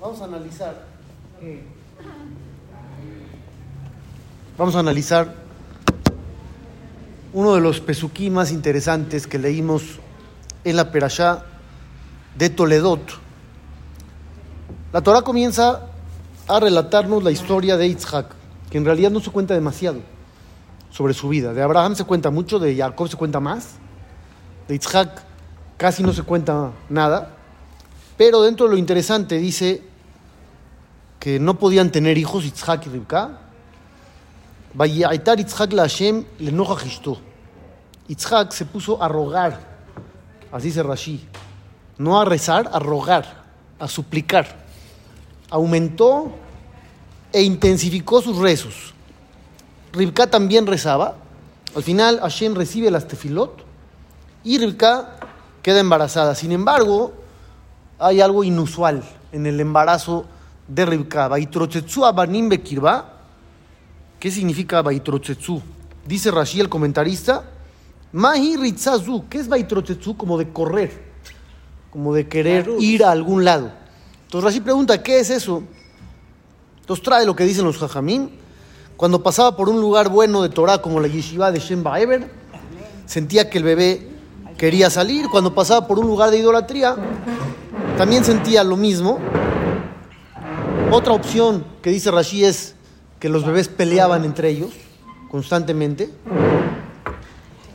Vamos a analizar. Vamos a analizar uno de los pesuquí más interesantes que leímos en la Perashá de Toledot. La Torah comienza a relatarnos la historia de Yitzhak, que en realidad no se cuenta demasiado sobre su vida. De Abraham se cuenta mucho, de Jacob se cuenta más, de Yitzhak casi no se cuenta nada, pero dentro de lo interesante dice que no podían tener hijos Yitzhak y Rivka. Yitzhak la Hashem le Yitzhak se puso a rogar, así dice Rashi, no a rezar, a rogar, a suplicar. Aumentó e intensificó sus rezos. Rivka también rezaba. Al final Hashem recibe las tefilot y Rivka queda embarazada. Sin embargo, hay algo inusual en el embarazo de Rivka. abanim bekirba. ¿Qué significa baitrochetsu? Dice Rashi, el comentarista, Mahi ritzazu. ¿Qué es baitrochetsu? Como de correr, como de querer ir a algún lado. Entonces Rashi pregunta, ¿qué es eso? Entonces trae lo que dicen los jajamín. Cuando pasaba por un lugar bueno de Torah como la yeshiva de Shemba Eber, sentía que el bebé quería salir. Cuando pasaba por un lugar de idolatría, también sentía lo mismo. Otra opción que dice Rashi es que los bebés peleaban entre ellos constantemente.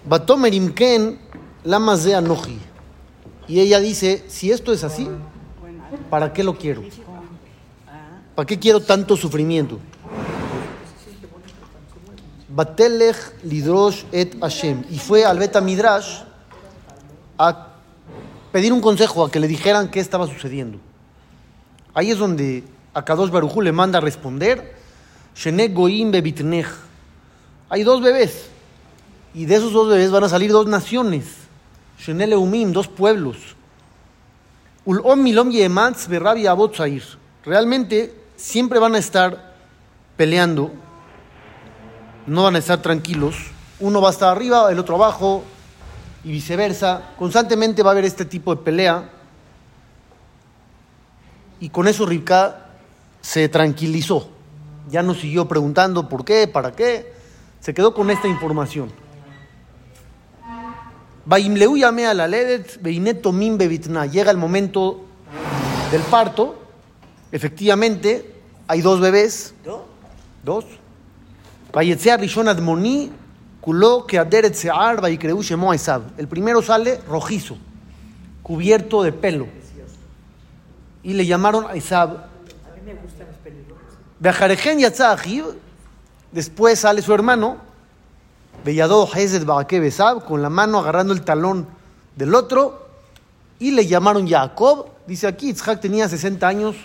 Batomerimken de anoji. Y ella dice, si esto es así, ¿para qué lo quiero? ¿Para qué quiero tanto sufrimiento? Batelech lidrosh et Hashem. Y fue al Beta Midrash a pedir un consejo, a que le dijeran qué estaba sucediendo. Ahí es donde a Kadosh le manda a responder, Shene Goim Bebitnech. Hay dos bebés, y de esos dos bebés van a salir dos naciones, Shene Leumim, dos pueblos. Ulom Milom Yematz Berabi Abotzair. Realmente siempre van a estar peleando, no van a estar tranquilos. Uno va a estar arriba, el otro abajo, y viceversa. Constantemente va a haber este tipo de pelea. Y con eso Rivka se tranquilizó. Ya no siguió preguntando por qué, para qué. Se quedó con esta información. Llega el momento del parto. Efectivamente, hay dos bebés. Dos. Vayetzea Rishon Admoni El primero sale rojizo, cubierto de pelo. Y le llamaron a Isab. A mí me Después sale su hermano, Bellado Besab, con la mano agarrando el talón del otro. Y le llamaron Jacob. Dice aquí, Itzhak tenía 60 años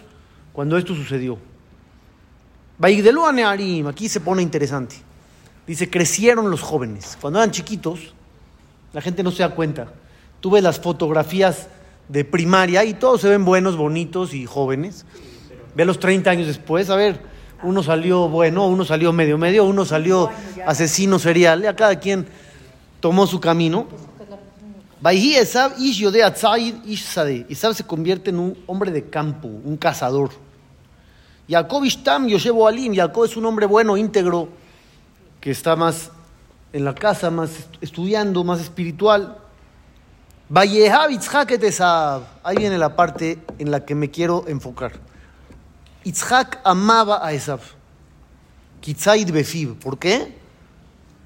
cuando esto sucedió. Aquí se pone interesante. Dice, crecieron los jóvenes. Cuando eran chiquitos, la gente no se da cuenta. Tú ves las fotografías de primaria y todos se ven buenos, bonitos y jóvenes. Ve los 30 años después, a ver, uno salió bueno, uno salió medio medio, uno salió asesino serial, ya cada quien tomó su camino. Isab se convierte en un hombre de campo, un cazador. Jacob Ishtam Yoshevo Alim, Jacob es un hombre bueno, íntegro, que está más en la casa, más estudiando, más espiritual. Ahí viene la parte en la que me quiero enfocar. Itzhak amaba a Esav. Befib. ¿Por qué?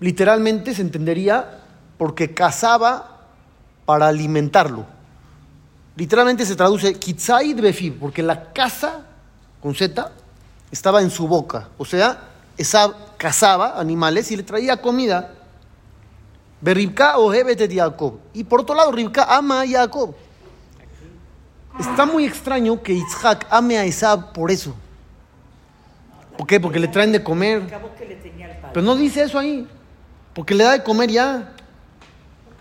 Literalmente se entendería porque cazaba para alimentarlo. Literalmente se traduce Kitzaid Befib, porque la caza, con Z, estaba en su boca. O sea, esa cazaba animales y le traía comida. Berribka o de Jacob. Y por otro lado, Ribka ama a Jacob. Está muy extraño que Isaac ame a Esab por eso. ¿Por qué? Porque le traen de comer. Pero no dice eso ahí. Porque le da de comer ya.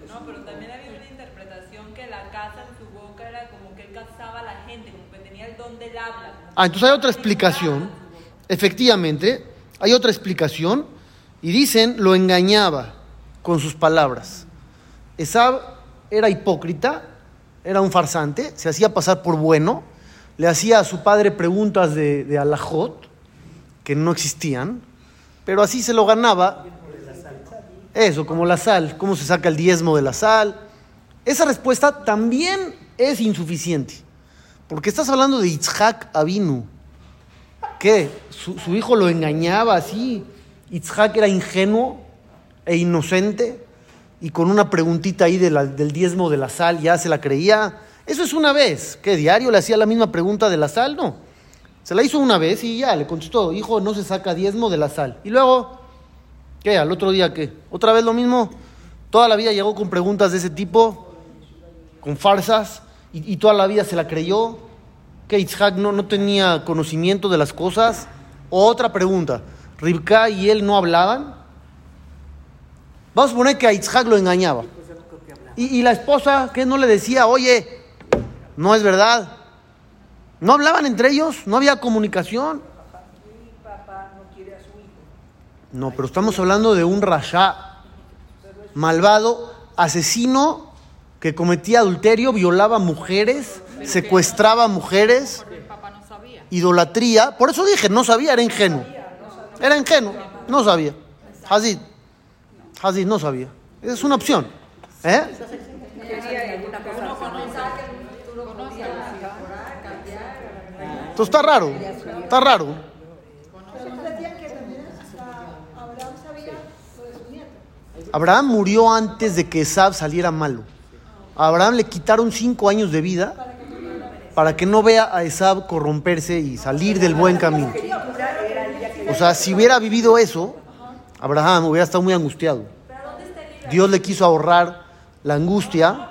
No, pero también había una interpretación que la caza en su boca era como que él cazaba a la gente, como que tenía el don del habla. Ah, entonces hay otra explicación. Efectivamente, hay otra explicación y dicen lo engañaba con sus palabras. Esab era hipócrita era un farsante, se hacía pasar por bueno, le hacía a su padre preguntas de, de alajot, que no existían, pero así se lo ganaba. Eso, como la sal, cómo se saca el diezmo de la sal. Esa respuesta también es insuficiente, porque estás hablando de Yitzhak Avinu. ¿Qué? Su, su hijo lo engañaba así. Yitzhak era ingenuo e inocente y con una preguntita ahí del diezmo de la sal ya se la creía. Eso es una vez. ¿Qué diario le hacía la misma pregunta de la sal? No. Se la hizo una vez y ya le contestó, hijo, no se saca diezmo de la sal. Y luego, ¿qué? Al otro día, ¿qué? ¿Otra vez lo mismo? Toda la vida llegó con preguntas de ese tipo, con farsas, y toda la vida se la creyó. Que Yitzhak no, no tenía conocimiento de las cosas. Otra pregunta, ¿Ribka y él no hablaban? Vamos a suponer que a lo engañaba. Y, y la esposa, que no le decía, oye, no es verdad. No hablaban entre ellos, no había comunicación. No, pero estamos hablando de un rasha malvado, asesino que cometía adulterio, violaba mujeres, secuestraba mujeres, idolatría. Por eso dije, no sabía, era ingenuo. Era ingenuo, no sabía. Hazid, Hazid no sabía. Es una opción. ¿Eh? Entonces está raro, está raro. Abraham murió antes de que Esab saliera malo. A Abraham le quitaron cinco años de vida para que no vea a Esab corromperse y salir del buen camino. O sea, si hubiera vivido eso, Abraham hubiera estado muy angustiado. Dios le quiso ahorrar la angustia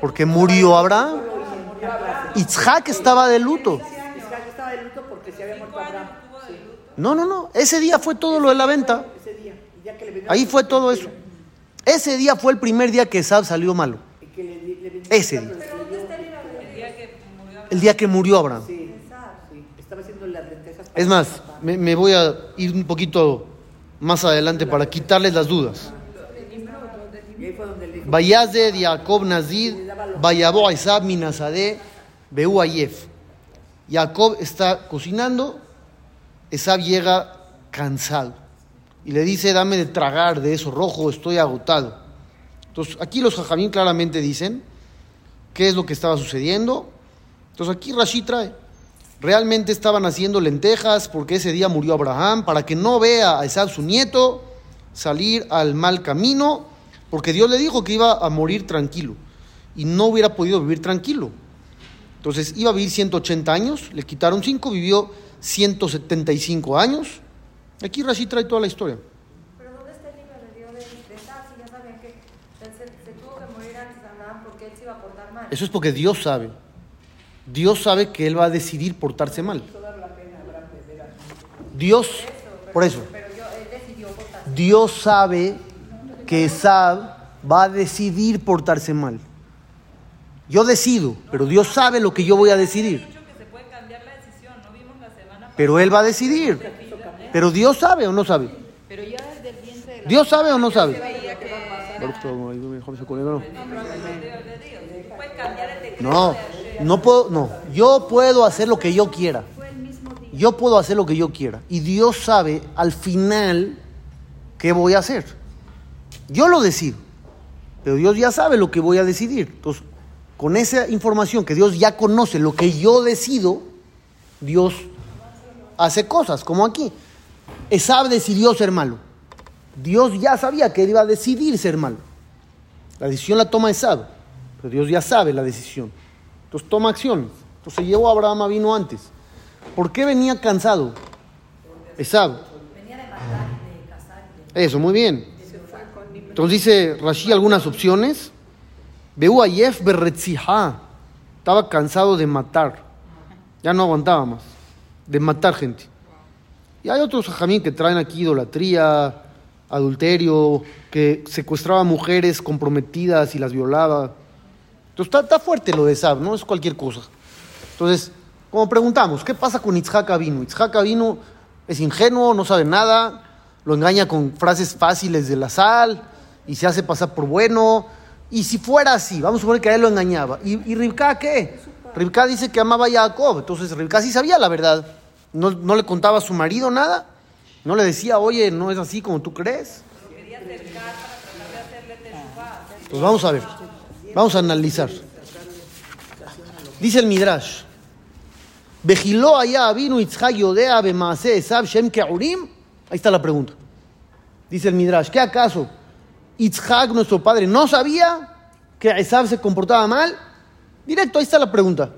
porque murió Abraham. Isaac estaba de luto. No, no, no. Ese día fue todo lo de la venta. Ahí fue todo eso. Ese día fue el primer día que Esab salió malo. Ese día. El día que murió Abraham. Es más, me, me voy a ir un poquito más adelante para quitarles las dudas. Vayazed Jacob Nazid, Vayabo Isab Minazade, Beu Ayef. Jacob está cocinando, Esab llega cansado y le dice, dame de tragar de eso rojo, estoy agotado. Entonces, aquí los jajamín claramente dicen qué es lo que estaba sucediendo. Entonces, aquí Rashi trae, realmente estaban haciendo lentejas porque ese día murió Abraham, para que no vea a Esab su nieto salir al mal camino, porque Dios le dijo que iba a morir tranquilo y no hubiera podido vivir tranquilo. Entonces iba a vivir 180 años, le quitaron 5, vivió 175 años. Aquí Rashi trae toda la historia. Pero ¿dónde está el libro de Dios de, de Sab? Si ya sabían que él se, se tuvo que morir antes de Abraham porque él se iba a portar mal. Eso es porque Dios sabe. Dios sabe que Él va a decidir portarse mal. Dios, por eso, Pero yo, él decidió portarse Dios sabe que Esab va a decidir portarse mal. Yo decido, pero Dios sabe lo que yo voy a decidir. Pero Él va a decidir. Pero Dios sabe o no sabe. Pero ya desde el vientre de la Dios sabe o no sabe. No, no puedo, no. Yo puedo hacer lo que yo quiera. Yo puedo hacer lo que yo quiera. Y Dios sabe al final qué voy a hacer. Yo lo decido. Pero Dios ya sabe lo que voy a decidir. Entonces, con esa información que Dios ya conoce lo que yo decido, Dios hace cosas, como aquí. Esab decidió ser malo. Dios ya sabía que él iba a decidir ser malo. La decisión la toma Esab, pero Dios ya sabe la decisión. Entonces toma acción. Entonces llevó a Abraham a vino antes. ¿Por qué venía cansado? Esab. Eso, muy bien. Entonces dice Rashi algunas opciones. Beú Ayef Berretzijá. Estaba cansado de matar. Ya no aguantaba más. De matar gente. Y hay otros jamín que traen aquí idolatría, adulterio, que secuestraba mujeres comprometidas y las violaba. Entonces está, está fuerte lo de Sab, no es cualquier cosa. Entonces, como preguntamos, ¿qué pasa con Itzhak Avinu? Itzhak Avinu es ingenuo, no sabe nada, lo engaña con frases fáciles de la sal y se hace pasar por bueno. Y si fuera así, vamos a suponer que a él lo engañaba. ¿Y, y Ribka qué? Ribka dice que amaba a Jacob. Entonces Ribka sí sabía la verdad. No, no le contaba a su marido nada. No le decía, oye, no es así como tú crees. Pues vamos a ver. Vamos a analizar. Dice el Midrash. Vejiló allá vino Yodea Esab Shem Keurim. Ahí está la pregunta. Dice el Midrash. ¿Qué acaso Itzhak, nuestro padre, no sabía que Esab se comportaba mal? Directo, ahí está la pregunta.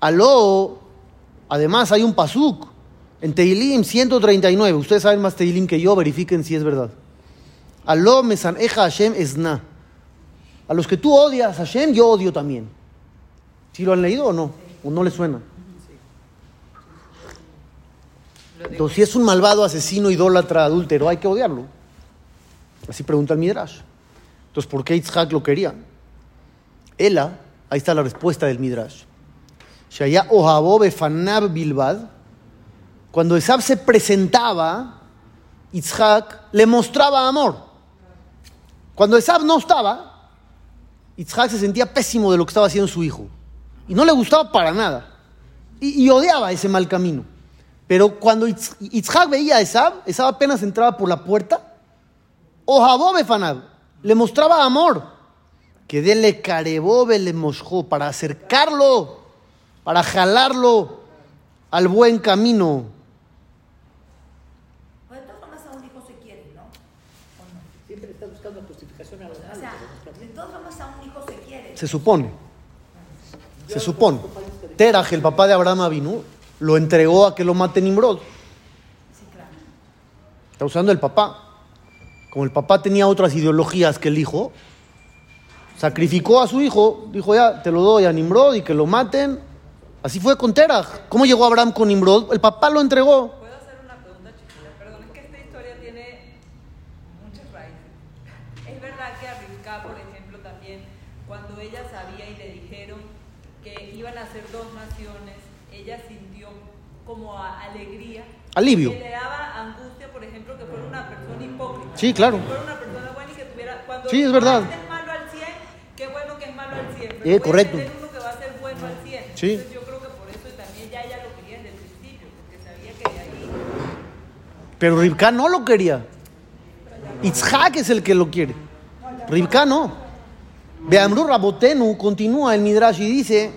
Aló, además hay un pasuk en Teilim 139. Ustedes saben más Teilim que yo, verifiquen si es verdad. Aló, mesaneja Hashem esna. A los que tú odias a Hashem, yo odio también. ¿Sí lo han leído o no? ¿O no les suena? Entonces, si es un malvado asesino, idólatra, adúltero, hay que odiarlo. Así pregunta el Midrash. Entonces, ¿por qué Yitzhak lo quería? Ela, ahí está la respuesta del Midrash. Shaya Ohabó Befanab Bilbad. Cuando Esab se presentaba, Yitzhak le mostraba amor. Cuando Esab no estaba, Yitzhak se sentía pésimo de lo que estaba haciendo su hijo. Y no le gustaba para nada. Y, odiaba ese mal camino. Pero cuando Itz- Yitzhak veía a Esab, Esab apenas entraba por la puerta, Ohabó Befanab, le mostraba amor. Que dele carebobe le mosjó para acercarlo, para jalarlo al buen camino. Pues de todas formas a un hijo se quiere, ¿no? Siempre está buscando justificación a los O sea, de todas formas a un hijo se quiere. Se supone. Se supone. Teraj, el papá de Abraham Avinu, lo entregó a que lo mate Nimrod. Está usando el papá. Como el papá tenía otras ideologías que el hijo, sacrificó a su hijo, dijo ya, te lo doy a Nimrod y que lo maten. Así fue con Teraj. ¿Cómo llegó Abraham con Nimrod? El papá lo entregó. ¿Puedo hacer una pregunta chiquita? Perdón, es que esta historia tiene muchas raíces. Es verdad que a Rivka, por ejemplo, también, cuando ella sabía y le dijeron que iban a ser dos naciones, ella sintió como a- alegría. Alivio. Que le daba angustia, por ejemplo, que fuera una persona hipócrita. Sí, claro. Que fuera una persona buena y que tuviera... Cuando Sí, es verdad. es malo al 100, qué bueno que es malo al 100. Pero Eh, puede correcto. uno que va a ser bueno al 100. Sí. Entonces yo creo que por eso también ya ella lo quería desde el principio, porque sabía que de ahí... Pero Ribka no lo quería. Itzhak es el que lo quiere. Ribka no. Beamru Rabotenu continúa el Midrash y dice,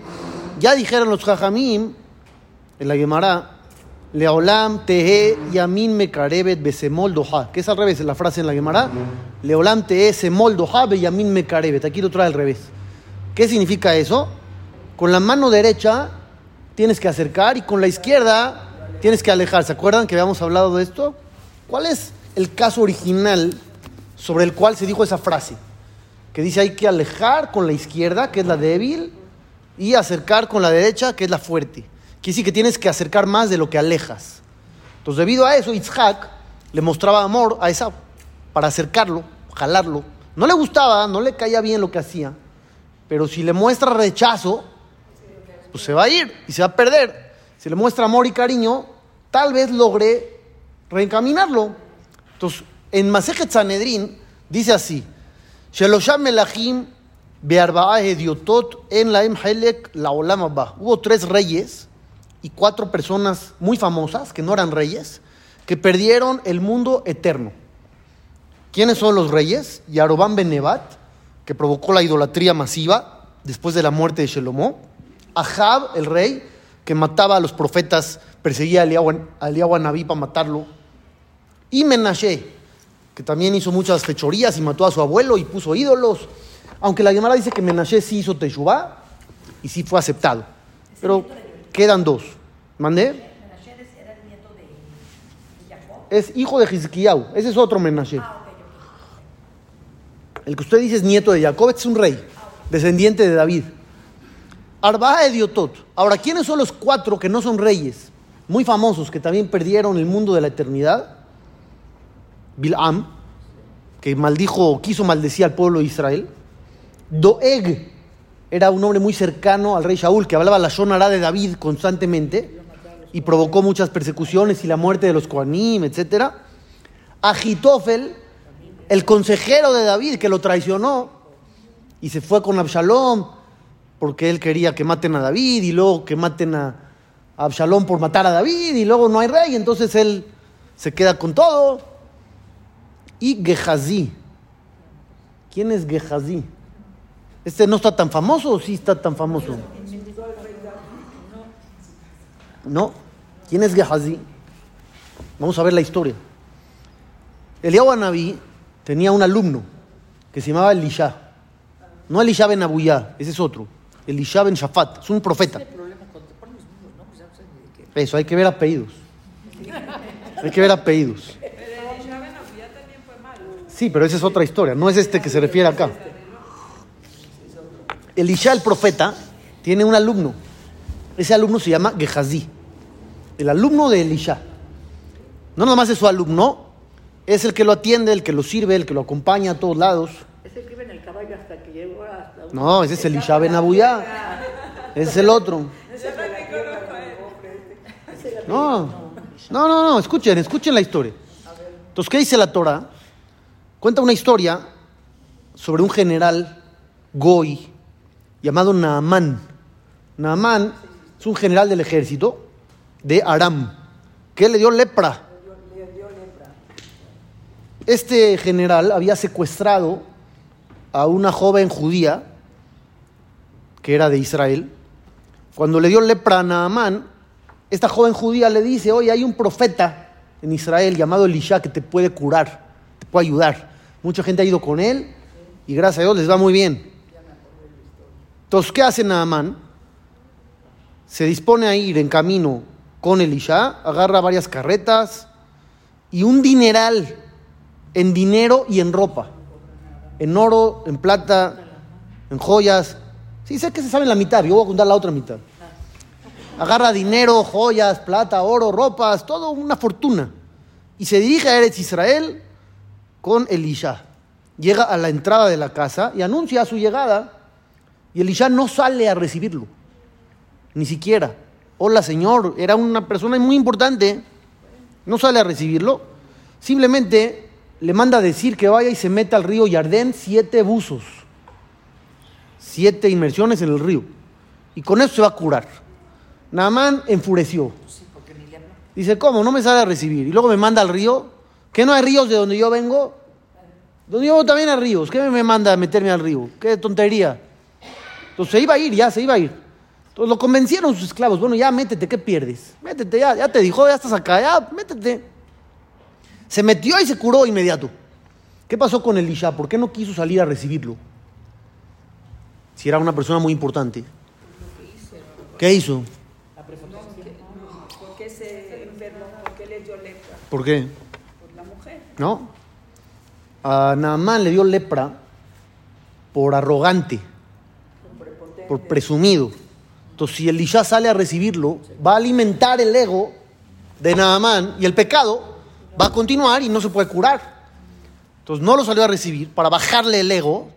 ya dijeron los Jajamim, en la Gemara, Leolam tehe yamin mekarebet besemol doha, que es al revés, la frase en la Gemara, Leolam tehe semol doha be yamin mekarebet, aquí lo trae al revés. ¿Qué significa eso? Con la mano derecha tienes que acercar y con la izquierda tienes que alejar. ¿Se acuerdan que habíamos hablado de esto? ¿Cuál es el caso original sobre el cual se dijo esa frase? Que dice hay que alejar con la izquierda, que es la débil, y acercar con la derecha, que es la fuerte. Quiere decir que tienes que acercar más de lo que alejas. Entonces, debido a eso, Itzhak le mostraba amor a Esau para acercarlo, jalarlo. No le gustaba, no le caía bien lo que hacía, pero si le muestra rechazo, pues se va a ir y se va a perder. Si le muestra amor y cariño, tal vez logre reencaminarlo. Entonces, en Masejet Sanedrin dice así: Shelosham bearbaa hediotot en laem helek haba. Hubo tres reyes y cuatro personas muy famosas, que no eran reyes, que perdieron el mundo eterno. ¿Quiénes son los reyes? Yarobam ben Nebat, que provocó la idolatría masiva después de la muerte de Shelomó. Ahab, el rey, que mataba a los profetas, perseguía a Eliyahu a Eliyahu Anabí para matarlo. Y Menashe, que también hizo muchas fechorías y mató a su abuelo y puso ídolos. Aunque la Gemara dice que Menashe sí hizo Teshuvah y sí fue aceptado. Pero quedan dos. ¿Mandé? Menashe era el nieto de, de Jacob. Es hijo de Hizkiyahu. Ese es otro Menashe. Ah. El que usted dice es nieto de Jacob, este es un rey, descendiente de David. Arba'a Ediotot. Ahora, ¿quiénes son los cuatro que no son reyes? Muy famosos, que también perdieron el mundo de la eternidad. Bil'am, que maldijo, quiso maldecir al pueblo de Israel. Doeg, era un hombre muy cercano al rey Shaul, que hablaba la Shonara de David constantemente y provocó muchas persecuciones y la muerte de los Koanim, etc. Agitofel, el consejero de David que lo traicionó y se fue con Absalom porque él quería que maten a David y luego que maten a a por matar a David y luego no hay rey, entonces él se queda con todo. Y Gehazi. ¿Quién es Gehazi? ¿Este no está tan famoso o sí está tan famoso? No. ¿Quién es Gehazi? Vamos a ver la historia. Eliyahu Anabí tenía un alumno que se llamaba Elisha. No Elisha ben Abuyá, ese es otro. Elisha ben Shafat, es un profeta. El problema cuando te ponen los números, ¿no? Pues ya no sabes ni de qué. Eso, hay que ver apellidos. Hay que ver apellidos. Pero Elisha Ben Abuyá también fue malo. Sí, pero esa es otra historia, no es este que se refiere acá. Elisha, el profeta, tiene un alumno. Ese alumno se llama Gehazi. El alumno de Elisha. No nada más es su alumno, es el que lo atiende, el que lo sirve, el que lo acompaña a todos lados. Es el que iba en el caballo hasta que llegó hasta... No, ese es Elisha Ben Abuyá. Ese es el otro. Ese es el apellido del hombre este. Ese es el apellido, No, no, no, no, escuchen, escuchen la historia. Entonces, ¿qué dice la Torah? Cuenta una historia sobre un general Goy llamado Naamán. Naamán es un general del ejército de Aram, que le dio lepra. Este general había secuestrado a una joven judía que era de Israel. Cuando le dio lepra a Naamán, esta joven judía le dice, oye, hay un profeta en Israel llamado Elisha que te puede curar, te puede ayudar. Mucha gente ha ido con él y gracias a Dios les va muy bien. Entonces, ¿qué hace Naamán? Se dispone a ir en camino con Elisha, agarra varias carretas y un dineral en dinero y en ropa, en oro, en plata, en joyas. Sí, sé que se sabe la mitad, yo voy a contar la otra mitad. Agarra dinero, joyas, plata, oro, ropas, todo una fortuna. Y se dirige a Eretz Israel con Elisha. Llega a la entrada de la casa y anuncia su llegada. Y Elisha no sale a recibirlo. Ni siquiera. Hola, señor. Era una persona muy importante. No sale a recibirlo. Simplemente le manda decir que vaya y se meta al río Yardén siete buzos. Siete inmersiones en el río. Y con eso se va a curar. Naamán enfureció. Dice, ¿cómo? No me sale a recibir. Y luego me manda al río. ¿Qué no hay ríos de donde yo vengo? Donde yo también hay ríos. ¿Qué me manda a meterme al río? Qué tontería. Entonces se iba a ir, ya se iba a ir. Entonces lo convencieron sus esclavos. Bueno, ya métete, ¿qué pierdes? Métete, ya, ya te dijo, ya estás acá, ya, métete. Se metió y se curó inmediato. ¿Qué pasó con Elisha? ¿Por qué no quiso salir a recibirlo? Si era una persona muy importante. ¿Qué hizo? La preferencia. ¿Por qué se enfermó? ¿Por qué le dio lepra? ¿Por qué? Por la mujer. ¿No? A Naamán le dio lepra por arrogante, por presumido. Entonces, si Elisha sale a recibirlo, va a alimentar el ego de Naamán y el pecado va a continuar y no se puede curar. Entonces, no lo salió a recibir para bajarle el ego.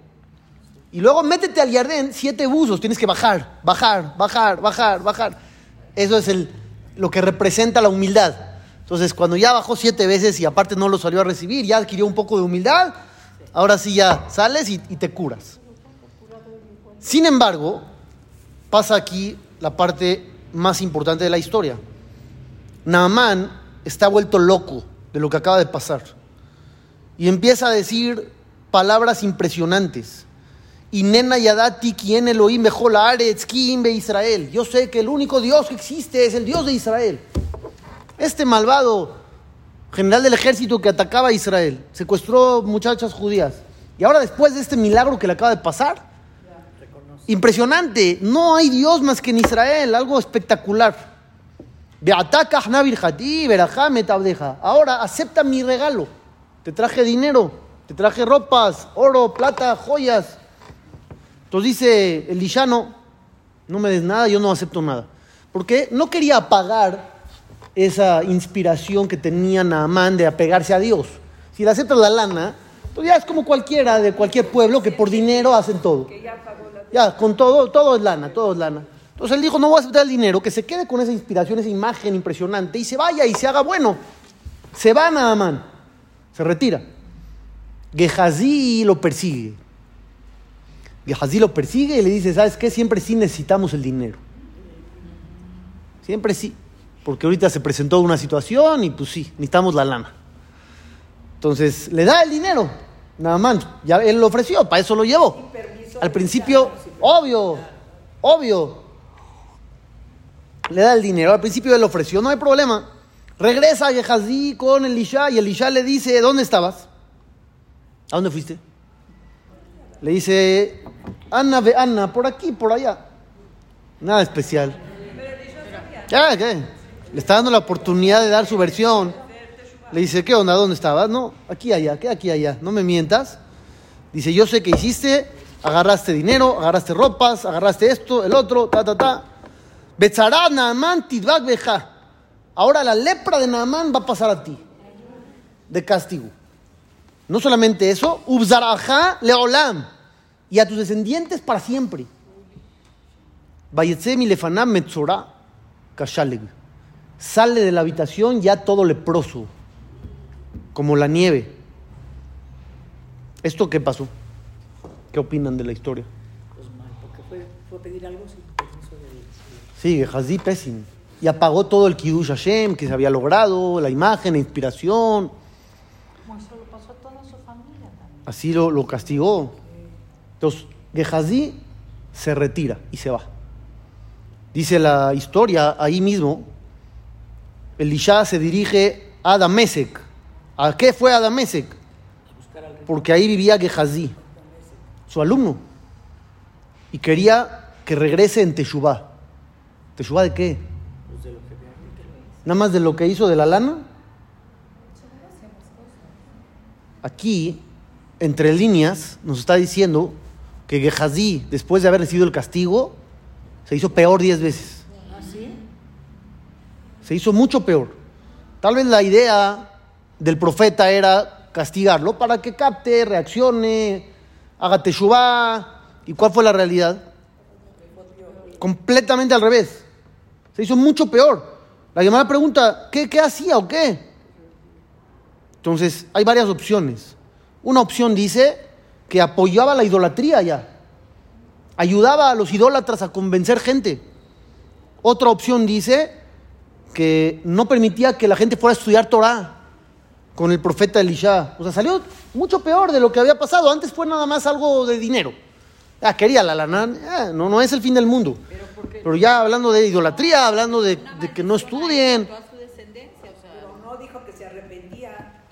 Y luego métete al Yardén, siete buzos, tienes que bajar, bajar, bajar, bajar, bajar. Eso es el, lo que representa la humildad. Entonces, cuando ya bajó siete veces y aparte no lo salió a recibir, ya adquirió un poco de humildad, ahora sí ya sales y, te curas. Sin embargo, pasa aquí la parte más importante de la historia. Naamán está vuelto loco de lo que acaba de pasar y empieza a decir palabras impresionantes. Y nena yadati quien Elohim mejor be Israel. Yo sé que el único Dios que existe es el Dios de Israel. Este malvado general del ejército que atacaba a Israel, secuestró muchachas judías. Y ahora después de este milagro que le acaba de pasar, impresionante, no hay Dios más que en Israel, algo espectacular. Ahora acepta mi regalo. Te traje dinero, te traje ropas, oro, plata, joyas. Entonces dice el lillano, no me des nada, yo no acepto nada. Porque no quería apagar esa inspiración que tenía Naamán de apegarse a Dios. Si le aceptas la lana, pues ya es como cualquiera de cualquier pueblo que por dinero hacen todo. Ya con todo, todo es lana, todo es lana. Entonces él dijo, no voy a aceptar el dinero, que se quede con esa inspiración, esa imagen impresionante y se vaya y se haga bueno. Se va Naamán, se retira. Gehazi lo persigue. Gehazi lo persigue y le dice, ¿sabes qué? Siempre sí necesitamos el dinero. Siempre sí. Porque ahorita se presentó una situación y pues sí, necesitamos la lana. Entonces, le da el dinero. Nada más. Ya él lo ofreció, para eso lo llevó. Al principio, obvio, obvio. Le da el dinero. Al principio él lo ofreció, no hay problema. Regresa Gehazi con Elisha y Elisha le dice, ¿dónde estabas? ¿A dónde fuiste? Le dice, Ana, ve Ana, por aquí, por allá. Nada especial. Ya, ¿qué? Le está dando la oportunidad de dar su versión. Le dice, ¿qué onda? ¿Dónde estabas? No, aquí, allá, ¿qué aquí, allá? No me mientas. Dice, yo sé que hiciste, agarraste dinero, agarraste ropas, agarraste esto, el otro, ta, ta, ta. Betzará Naaman tidbak beja. Ahora la lepra de Naamán va a pasar a ti, de castigo. No solamente eso, Ubzaraja leolam, y a tus descendientes para siempre. Vayetze mi lefanam metzorah kashaleg. Sale de la habitación ya todo leproso, como la nieve. ¿Esto qué pasó? ¿Qué opinan de la historia? Pues mal, porque fue, fue a pedir algo sin permiso de Sí, Gehazi Pesin. Y apagó todo el Kiddush Hashem que se había logrado, la imagen, la inspiración. Como eso lo pasó a toda su familia también. Así lo, lo castigó. Entonces, Gehazi se retira y se va. Dice la historia ahí mismo, Elisha se dirige a Damesek. ¿A qué fue a Damesek? Porque ahí vivía Gehazi, su alumno. Y quería que regrese en Teshuvah. ¿Teshuvah de qué? Nada más de lo que hizo de la lana. Aquí, entre líneas, nos está diciendo que Gehazi, después de haber recibido el castigo, se hizo peor diez veces. Se hizo mucho peor. Tal vez la idea del profeta era castigarlo para que capte, reaccione, haga teshuvah. ¿Y cuál fue la realidad? Completamente al revés. Se hizo mucho peor. La llamada pregunta, ¿qué, ¿qué hacía o qué? Entonces, hay varias opciones. Una opción dice que apoyaba la idolatría ya. Ayudaba a los idólatras a convencer gente. Otra opción dice que no permitía que la gente fuera a estudiar Torah con el profeta Elisha. O sea, salió mucho peor de lo que había pasado. Antes fue nada más algo de dinero. Ah, quería la lana. Ah, no, no es el fin del mundo. Pero ya hablando de idolatría, hablando de, de que no estudien. Toda su descendencia, o sea, Pero no dijo que se arrepentía.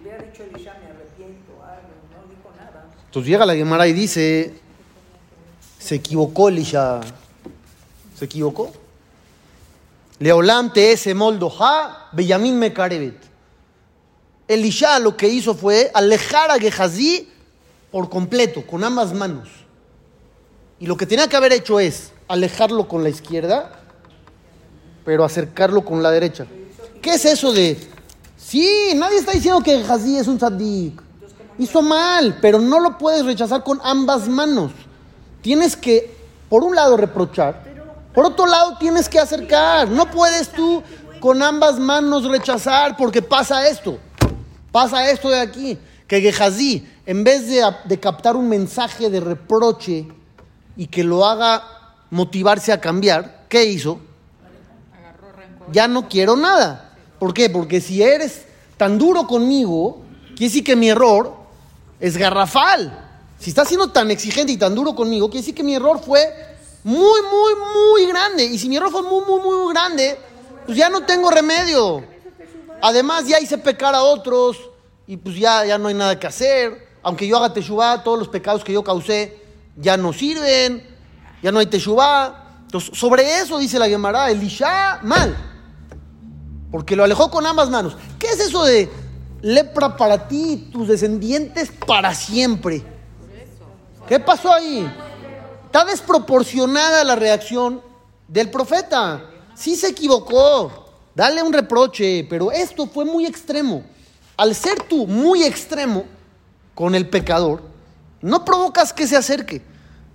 Hubiera dicho Elisha, me arrepiento. Ah, no, no dijo nada. Entonces llega la Gemara y dice, se equivocó Elisha. ¿Se equivocó? Leolam te ese moldo ha, Beyamin me carebet. Elisha lo que hizo fue alejar a Gehazi por completo, con ambas manos. Y lo que tenía que haber hecho es alejarlo con la izquierda, pero acercarlo con la derecha. ¿Qué es eso de.? Sí, nadie está diciendo que Gehazi es un tzadik. Hizo mal, pero no lo puedes rechazar con ambas manos. Tienes que, por un lado, reprochar, por otro lado, tienes que acercar. No puedes tú con ambas manos rechazar porque pasa esto. Pasa esto de aquí. Que Gehazi, en vez de, de captar un mensaje de reproche y que lo haga motivarse a cambiar, ¿qué hizo? Ya no quiero nada. ¿Por qué? Porque si eres tan duro conmigo, quiere decir que mi error es garrafal. Si estás siendo tan exigente y tan duro conmigo, quiere decir que mi error fue muy, muy, muy grande. Y si mi error fue muy, muy, muy grande, pues ya no tengo remedio. Además, ya hice pecar a otros y pues ya, ya no hay nada que hacer. Aunque yo haga teshuvah, todos los pecados que yo causé ya no sirven, ya no hay teshuvah. Entonces, sobre eso dice la Gemara, Elisha, mal. Porque lo alejó con ambas manos. ¿Qué es eso de lepra para ti tus descendientes para siempre? ¿Qué pasó ahí? Está desproporcionada la reacción del profeta. Sí se equivocó. Dale un reproche, pero esto fue muy extremo. Al ser tú muy extremo con el pecador, no provocas que se acerque.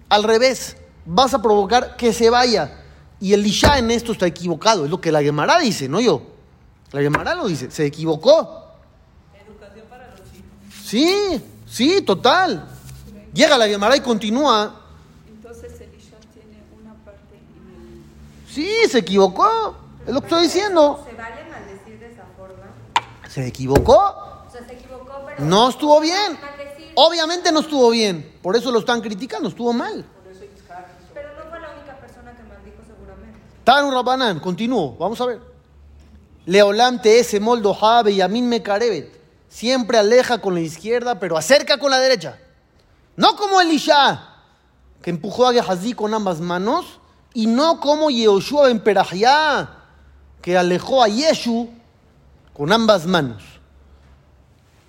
Al revés, vas a provocar que se vaya. Y Elisha en esto está equivocado. Es lo que la Gemara dice, no yo. La Gemara lo dice. Se equivocó. educación para los hijos. Sí, Sí, total. Llega la Gemara y continúa. Entonces Elisha tiene una parte en el... Sí, se equivocó. Es lo que estoy diciendo. ¿Se vale maldecir de esa forma? ¿Se equivocó? O sea, se equivocó, pero... No estuvo bien. Maldecir, Obviamente no estuvo bien. Por eso lo están criticando. Estuvo mal. pero no fue la única persona que maldijo seguramente. Tanu Rabanán, continúo. Vamos a ver. Leolam te ese moldo jabe y amin me carebet. Siempre aleja con la izquierda, pero acerca con la derecha. No como Elisha, que empujó a Gehazi con ambas manos, y no como Yehoshua en Perajía, que alejó a Yeshu con ambas manos.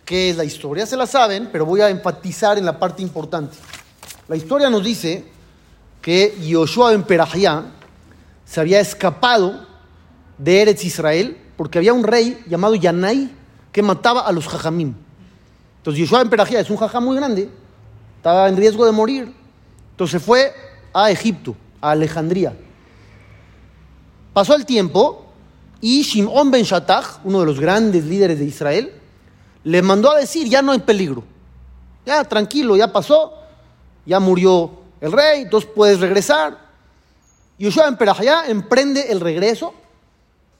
¿Qué es la historia? Se la saben, pero voy a enfatizar en la parte importante. La historia nos dice que Yehoshua en Perajía se había escapado de Eretz Israel porque había un rey llamado Yanai que mataba a los jajamim. Entonces Yeshua en Perajía es un jajam muy grande, estaba en riesgo de morir. Entonces fue a Egipto, a Alejandría. Pasó el tiempo y Shimon ben Shattach, uno de los grandes líderes de Israel, le mandó a decir, ya no hay peligro. Ya, tranquilo, ya pasó, ya murió el rey, entonces puedes regresar. Yoshua en Perajá emprende el regreso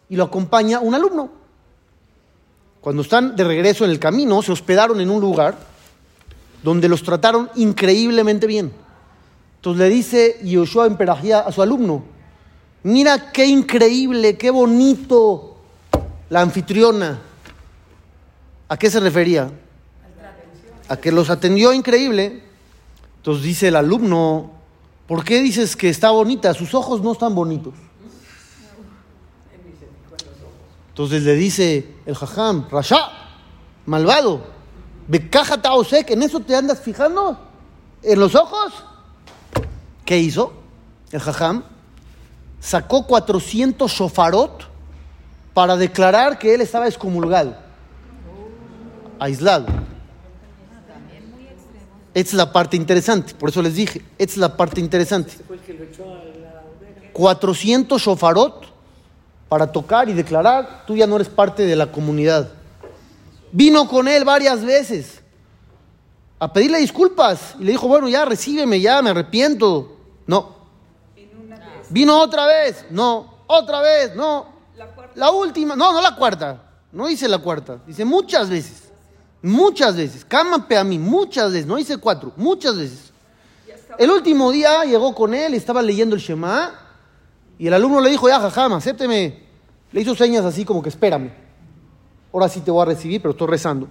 y lo acompaña un alumno. Cuando están de regreso en el camino, se hospedaron en un lugar donde los trataron increíblemente bien. Entonces le dice Yoshua en Perajá a su alumno, mira qué increíble, qué bonito la anfitriona. ¿A qué se refería? A que los atendió increíble. Entonces dice el alumno, ¿por qué dices que está bonita? Sus ojos no están bonitos. Entonces le dice el jajam, Rasha, malvado, Bekaja Taosek, ¿en eso te andas fijando? ¿En los ojos? ¿Qué hizo? El jajam sacó 400 shofarot para declarar que él estaba excomulgado, aislado. Es la parte interesante, por eso les dije, es la parte interesante. Ese fue el que lo echó a la hoguera. 400 shofarot para tocar y declarar, tú ya no eres parte de la comunidad. Vino con él varias veces a pedirle disculpas y le dijo, bueno, ya recíbeme, ya me arrepiento. No. Vino otra vez, no. Otra vez, no. La última, no, no la cuarta. No dice la cuarta, dice muchas veces. Muchas veces. Cámate a mí, muchas veces. No dice cuatro, muchas veces. El último día llegó con él, estaba leyendo el Shema y el alumno le dijo, ya, jajam, acépteme. Le hizo señas así como que espérame. Ahora sí te voy a recibir, pero estoy rezando.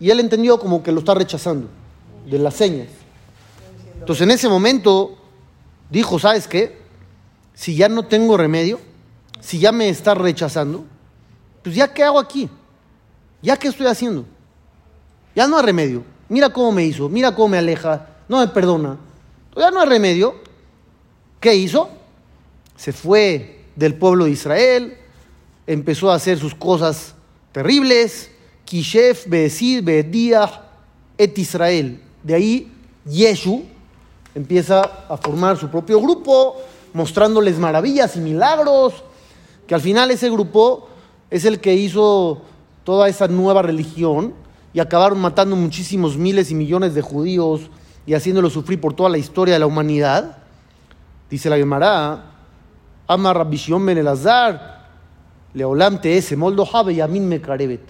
Y él entendió como que lo está rechazando de las señas. Entonces en ese momento dijo, ¿sabes qué? Si ya no tengo remedio, si ya me está rechazando, pues ya qué hago aquí? ¿Ya qué estoy haciendo? Ya no hay remedio. Mira cómo me hizo, mira cómo me aleja, no me perdona. Ya no hay remedio. ¿Qué hizo? Se fue del pueblo de Israel, empezó a hacer sus cosas terribles. Kishef, Beesid, Beediah, Et Israel. De ahí Yeshu empieza a formar su propio grupo, mostrándoles maravillas y milagros, que al final ese grupo es el que hizo toda esa nueva religión y acabaron matando muchísimos miles y millones de judíos y haciéndolos sufrir por toda la historia de la humanidad. Dice la Gemara, Ama Rabbi Shimon ben Elazar, Leolam ese moldo habe y amin carebet.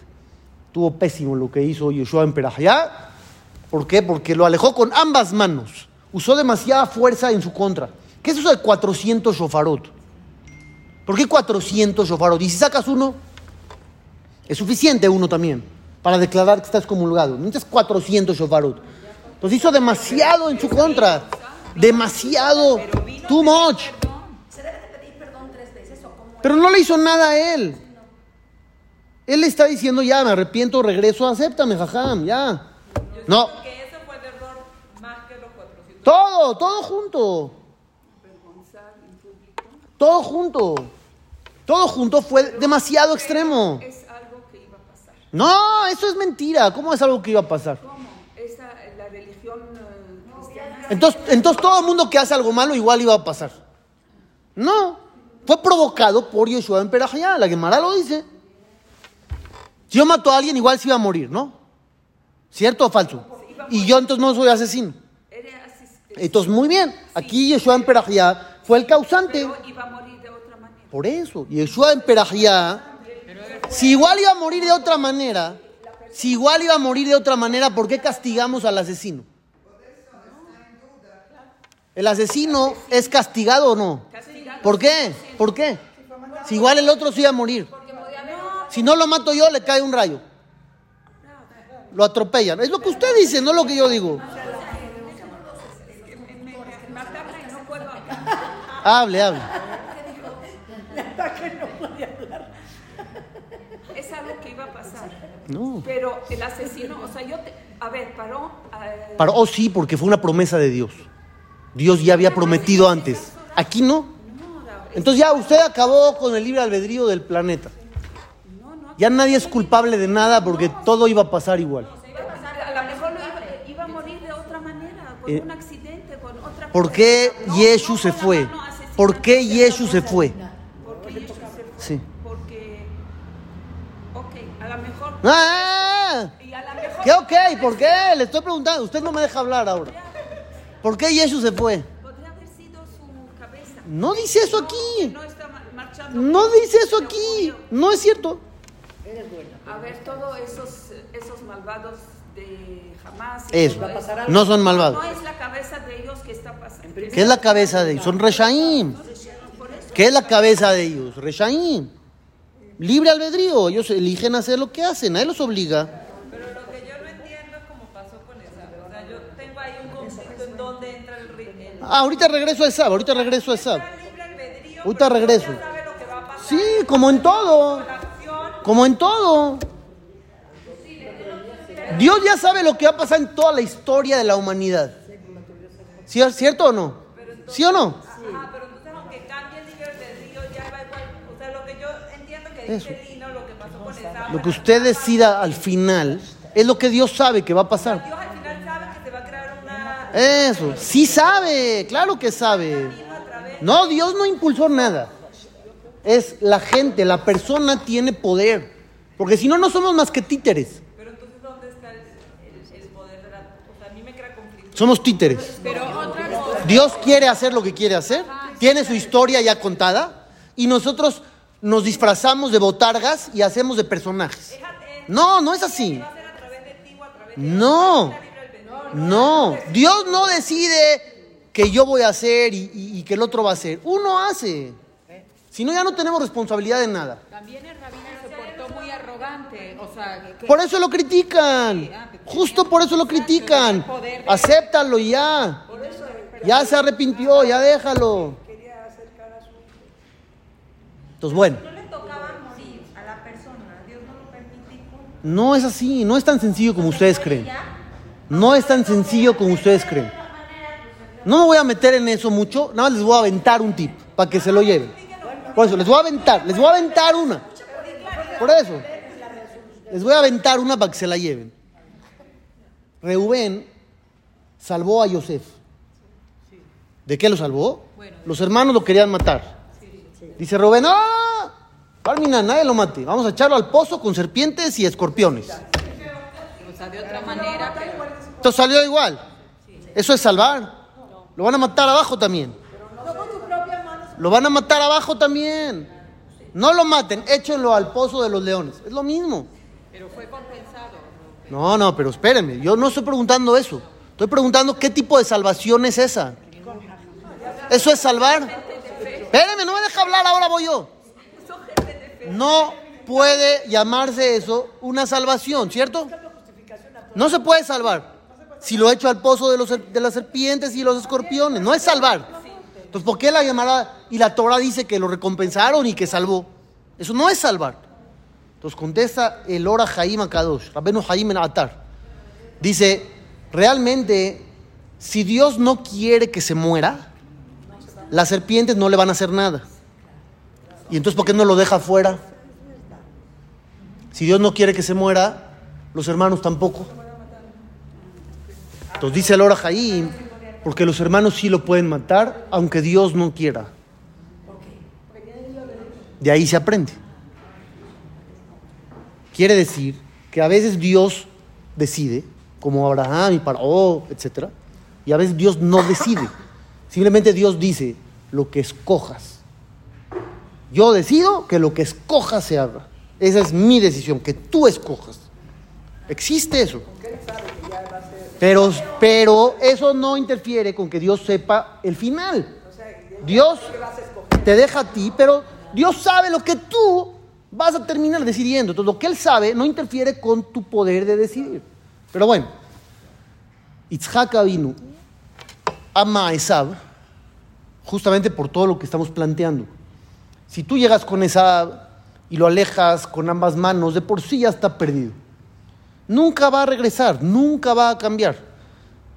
Tuvo pésimo lo que hizo Yeshua en Perajá. ¿Por qué? Porque lo alejó con ambas manos. Usó demasiada fuerza en su contra. ¿Qué es eso de 400 shofarot? ¿Por qué 400 shofarot? Y si sacas uno, es suficiente uno también para declarar que estás comulgado. Necesitas 400 shofarot. Entonces hizo demasiado en su contra. Demasiado. Too much. ¿Se debe de pedir perdón tres veces o cómo Pero no le hizo nada a él. Él le está diciendo, ya, me arrepiento, regreso, acéptame, jajam, ya. No, Que ese fue el error más que los 400. Todo, todo junto. Todo junto. Todo junto fue demasiado extremo. Es algo que iba a pasar. No, eso es mentira. ¿Cómo es algo que iba a pasar? ¿Cómo? Esa, la religión cristiana. Entonces, entonces todo el mundo que hace algo malo igual iba a pasar. No, fue provocado por Yeshua en Perajá. La Gemara lo dice. Si yo mato a alguien, igual se iba a morir, ¿no? ¿Cierto o falso? Y yo entonces no soy asesino. Entonces, muy bien. Aquí Yeshua en Perajía fue el causante. Por eso, Yeshua en Perajía, si igual iba a morir de otra manera, si igual iba a morir de otra manera, ¿por qué castigamos al asesino? ¿El asesino es castigado o no? ¿Por qué? ¿Por qué? Si igual el otro sí iba a morir. Si no lo mato yo, le cae un rayo. Lo atropellan. Es lo que usted dice, no lo que yo digo. Hable, hable. Es algo que iba a pasar. No. Pero el asesino, o sea, yo te, a ver, paró. eh, Para, oh, sí, porque fue una promesa de Dios. Dios ya había prometido antes. Aquí no. Entonces ya usted acabó con el libre albedrío del planeta. Ya nadie es culpable de nada porque todo iba a pasar igual. a lo mejor iba, iba a morir de otra manera, con Eh, un accidente, con otra ¿Por qué Yeshu se fue? ¿Por qué Yeshu se fue? Porque Yeshu se fue. Sí. Porque, ok, a lo mejor. ¡Ah! Y a lo mejor. ¿Qué ok? ¿Por qué? Le estoy preguntando. Usted no me deja hablar ahora. ¿Por qué Yeshu se fue? Podría haber sido su cabeza. No dice eso aquí. no dice eso aquí. No es cierto. A ver, todos esos, esos malvados de Hamas. y Eso. todo Va a pasar algo. No son No malvados. es la cabeza de ellos que está pasando. ¿Qué es la cabeza de ellos? Son Reshaim. ¿Qué es la cabeza de ellos? Reshaim. Libre albedrío. Ellos eligen hacer lo que hacen. Nadie los obliga. Pero lo que yo no entiendo es cómo pasó con esa. O sea, yo tengo ahí un conflicto en dónde entra el, ri- el Ah, ahorita regreso a Esab. Ahorita regreso a albedrío. Ahorita regreso. Sí, como en todo. Como en todo. Dios ya sabe lo que va a pasar en toda la historia de la humanidad. ¿Sí, ¿Es cierto o no? ¿Sí o no? Ajá, pero entonces aunque cambie el libre albedrío ya va igual. O sea, lo que yo entiendo que Eso. dice Lino, lo que pasó con esa. Lo que usted decida al final es lo que Dios sabe que va a pasar. Dios al final sabe que se va a crear una. Eso, sí sabe, claro que sabe. No, Dios no impulsó nada. Es la gente, la persona tiene poder. Porque si no, no somos más que títeres. Pero entonces, ¿dónde está el, el, el poder de la. O sea, a mí me crea conflicto. Somos títeres. Dios quiere hacer lo que quiere hacer, tiene su historia ya contada y nosotros nos disfrazamos de botargas y hacemos de personajes. No, no es así. No, no. Dios no decide que yo voy a hacer y, y- que el otro va a hacer. Uno hace. Si no, ya no tenemos responsabilidad de nada. También el rabino se portó muy arrogante, o sea, que- Por eso lo critican. Justo por eso lo critican. Acéptalo y ya. Ya se arrepintió, ya déjalo. Entonces, bueno, No le tocaba morir a la persona, Dios no lo permitió. no es así, no es tan sencillo como ustedes creen. No es tan sencillo como ustedes creen. No me voy a meter en eso mucho, nada más les voy a aventar un tip para que se lo lleven. Por eso, les voy a aventar, les voy a aventar una. Por eso, les voy a aventar una para que se la lleven. Reubén salvó a Yosef. ¿De qué lo salvó? Los hermanos lo querían matar. Dice Reubén, ¡ah! Palmina, nadie lo mate. Vamos a echarlo al pozo con serpientes y escorpiones. o sea, de otra manera, Entonces salió igual. Eso es salvar. Lo van a matar abajo también. Lo van a matar abajo también. No lo maten, échenlo al pozo de los leones. Es lo mismo. Pero fue compensado. No, no, pero espérenme. Yo no estoy preguntando eso. Estoy preguntando qué tipo de salvación es esa. ¿Eso es salvar? Espérenme, no me deja hablar, ahora voy yo. No puede llamarse eso una salvación, ¿cierto? No se puede salvar. Si lo echo al pozo de, los, de las serpientes y los escorpiones, no es salvar. Entonces, ¿por qué la llamará? Y la Torah dice que lo recompensaron y que salvó. Eso no es salvar. Entonces contesta el Ora Jaim Akadosh, Rabenu Jaim en Atar. Dice, realmente, si Dios no quiere que se muera, las serpientes no le van a hacer nada. ¿Y entonces por qué no lo deja fuera? Si Dios no quiere que se muera, los hermanos tampoco. Entonces dice el Ora Jaim, porque los hermanos sí lo pueden matar, aunque Dios no quiera. De ahí se aprende. Quiere decir que a veces Dios decide, como Abraham y Paró, etc. Y a veces Dios no decide. Simplemente Dios dice, lo que escojas. Yo decido que lo que escojas se haga. Esa es mi decisión, que tú escojas. Existe eso. Pero, pero eso no interfiere con que Dios sepa el final. Dios te deja a ti, pero Dios sabe lo que tú vas a terminar decidiendo. Entonces, lo que Él sabe no interfiere con tu poder de decidir. Pero bueno, Itzhak Avinu ama a Esab justamente por todo lo que estamos planteando. Si tú llegas con Esab y lo alejas con ambas manos, de por sí ya está perdido. Nunca va a regresar, nunca va a cambiar.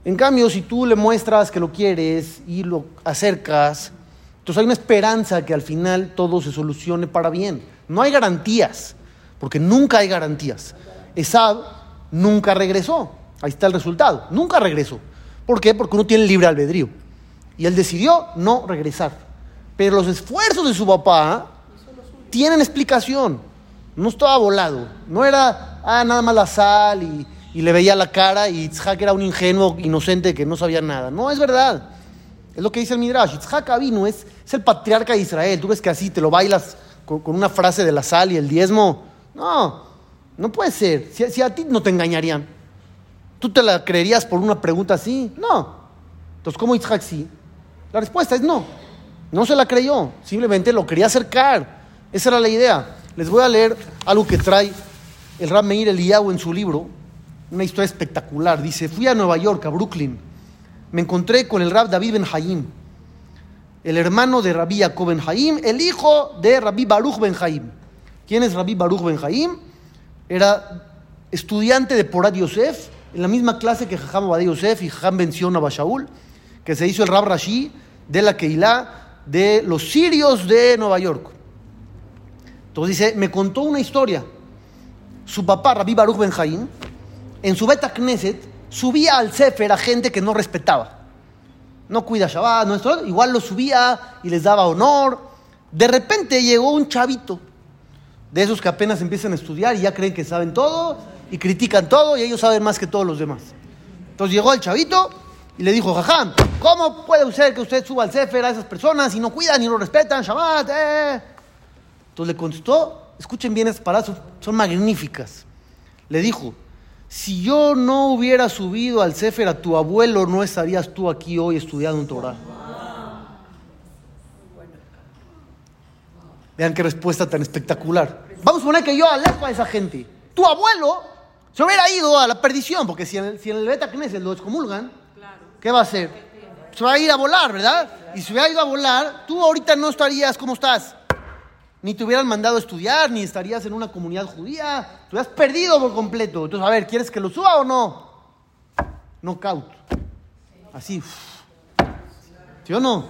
En cambio, si tú le muestras que lo quieres y lo acercas, entonces hay una esperanza que al final todo se solucione para bien. No hay garantías, porque nunca hay garantías. Esab nunca regresó. Ahí está el resultado. Nunca regresó. ¿Por qué? Porque uno tiene libre albedrío. Y él decidió no regresar. Pero los esfuerzos de su papá tienen explicación. No estaba volado. No era, ah, nada más la sal y, y le veía la cara y Itzhak era un ingenuo inocente que no sabía nada. No, es verdad. Es lo que dice el Midrash. Itzhak Avinu es, es el patriarca de Israel. Tú ves que así te lo bailas con, una frase de la sal y el diezmo. No, no puede ser. Si, a ti no te engañarían. ¿Tú te la creerías por una pregunta así? No. Entonces, ¿cómo Itzhak sí? La respuesta es no. No se la creyó. Simplemente lo quería acercar. Esa era la idea. Les voy a leer algo que trae el Rab Meir Eliyahu en su libro. Una historia espectacular. Dice, fui a Nueva York, a Brooklyn. Me encontré con el Rab David Ben Hayim, el hermano de Rabbi Jacob Ben Hayim, el hijo de Rabbi Baruch Ben Hayim. ¿Quién es Rabbi Baruch Ben Hayim? Era estudiante de Porat Yosef, en la misma clase que Jajam Abadí Yosef y Jajam Ben Sion Abashaul, que se hizo el Rab Rashi de la Keilah de los sirios de Nueva York. Entonces dice, me contó una historia. Su papá, Rabbi Baruch Ben Hayim, en su Beta Knesset, subía al Sefer a gente que no respetaba. No cuida Shabbat, no igual lo subía y les daba honor. De repente llegó un chavito, de esos que apenas empiezan a estudiar y ya creen que saben todo y critican todo y ellos saben más que todos los demás. Entonces llegó el chavito y le dijo, Jajam, ¿cómo puede ser que usted suba al Sefer a esas personas y no cuidan y no respetan Shabbat? eh?". Entonces le contestó, escuchen bien estas palabras, son magníficas. Le dijo, si yo no hubiera subido al Sefer a tu abuelo, no estarías tú aquí hoy estudiando un Torah. Vean qué respuesta tan espectacular. Vamos a poner que yo alejo a esa gente. Tu abuelo se hubiera ido a la perdición, porque si en el, si en Beta Knesset lo excomulgan, ¿qué va a hacer? Se va a ir a volar, ¿verdad? Y si hubiera ido a volar, tú ahorita no estarías como estás. Ni te hubieran mandado a estudiar, ni estarías en una comunidad judía. Te hubieras perdido por completo. Entonces, a ver, ¿quieres que lo suba o no? Knockout. Así. ¿Sí o no?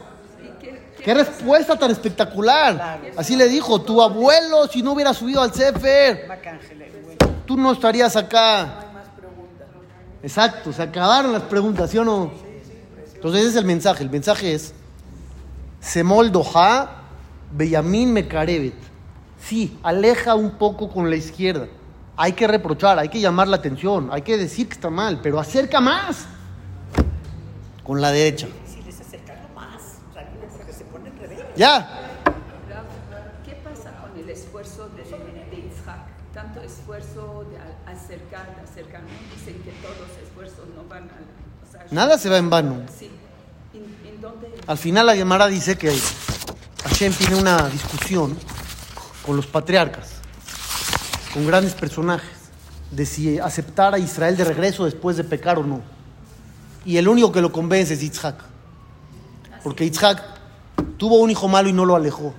Qué respuesta tan espectacular. Así le dijo, tu abuelo, si no hubiera subido al Sefer, tú no estarías acá. Exacto, se acabaron las preguntas, ¿sí o no? Entonces ese es el mensaje. El mensaje es, Semol Doha, Beyamin Mekarevet. Sí, aleja un poco con la izquierda. Hay que reprochar, hay que llamar la atención, hay que decir que está mal, pero acerca más con la derecha. Si les acercan más, o sea, porque se ponen rebeldes. Ya, ¿Qué pasa con el esfuerzo de, de Isaac? Tanto esfuerzo de acercar, de acercar. ¿no? Dicen que todos los esfuerzos no van a... o sea, nada se va en vano. Sí. ¿En, en dónde? Al final la Gemara dice que Hashem tiene una discusión con los patriarcas, con grandes personajes, de si aceptar a Israel de regreso después de pecar o no. Y el único que lo convence es Yitzhak. Porque Yitzhak tuvo un hijo malo y no lo alejó.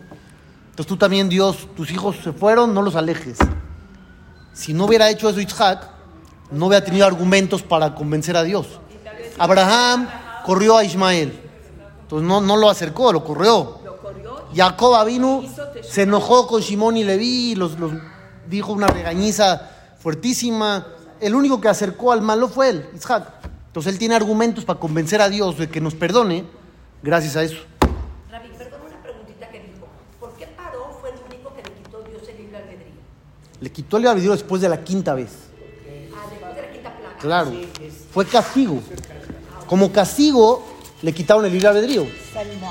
Entonces tú también, Dios, tus hijos se fueron, no los alejes. Si no hubiera hecho eso Yitzhak, no hubiera tenido argumentos para convencer a Dios. Abraham corrió a Ismael. Entonces no, no lo acercó, lo corrió. Jacob vino, se enojó con Simón y Leví, los, los dijo una regañiza fuertísima. El único que acercó al malo fue él, Isaac. Entonces él tiene argumentos para convencer a Dios de que nos perdone gracias a eso. Rabbi, perdón una preguntita que dijo. ¿Por qué Paró fue el único que le quitó Dios el libre albedrío? Le quitó el albedrío después de la quinta vez. Ah, después de la quinta plaga. Claro, fue castigo. Como castigo le quitaron el libre albedrío.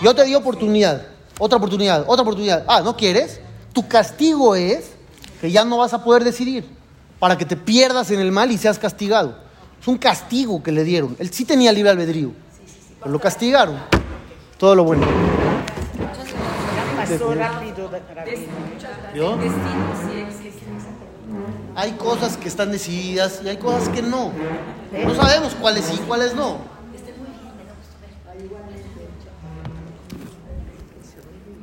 Yo te di oportunidad, otra oportunidad, otra oportunidad. Ah, ¿no quieres? Tu castigo es que ya no vas a poder decidir para que te pierdas en el mal y seas castigado. Es un castigo que le dieron. Él sí tenía libre albedrío, pero lo castigaron. Todo lo bueno. Hay cosas que están decididas y hay cosas que no. No sabemos cuáles sí y cuáles no.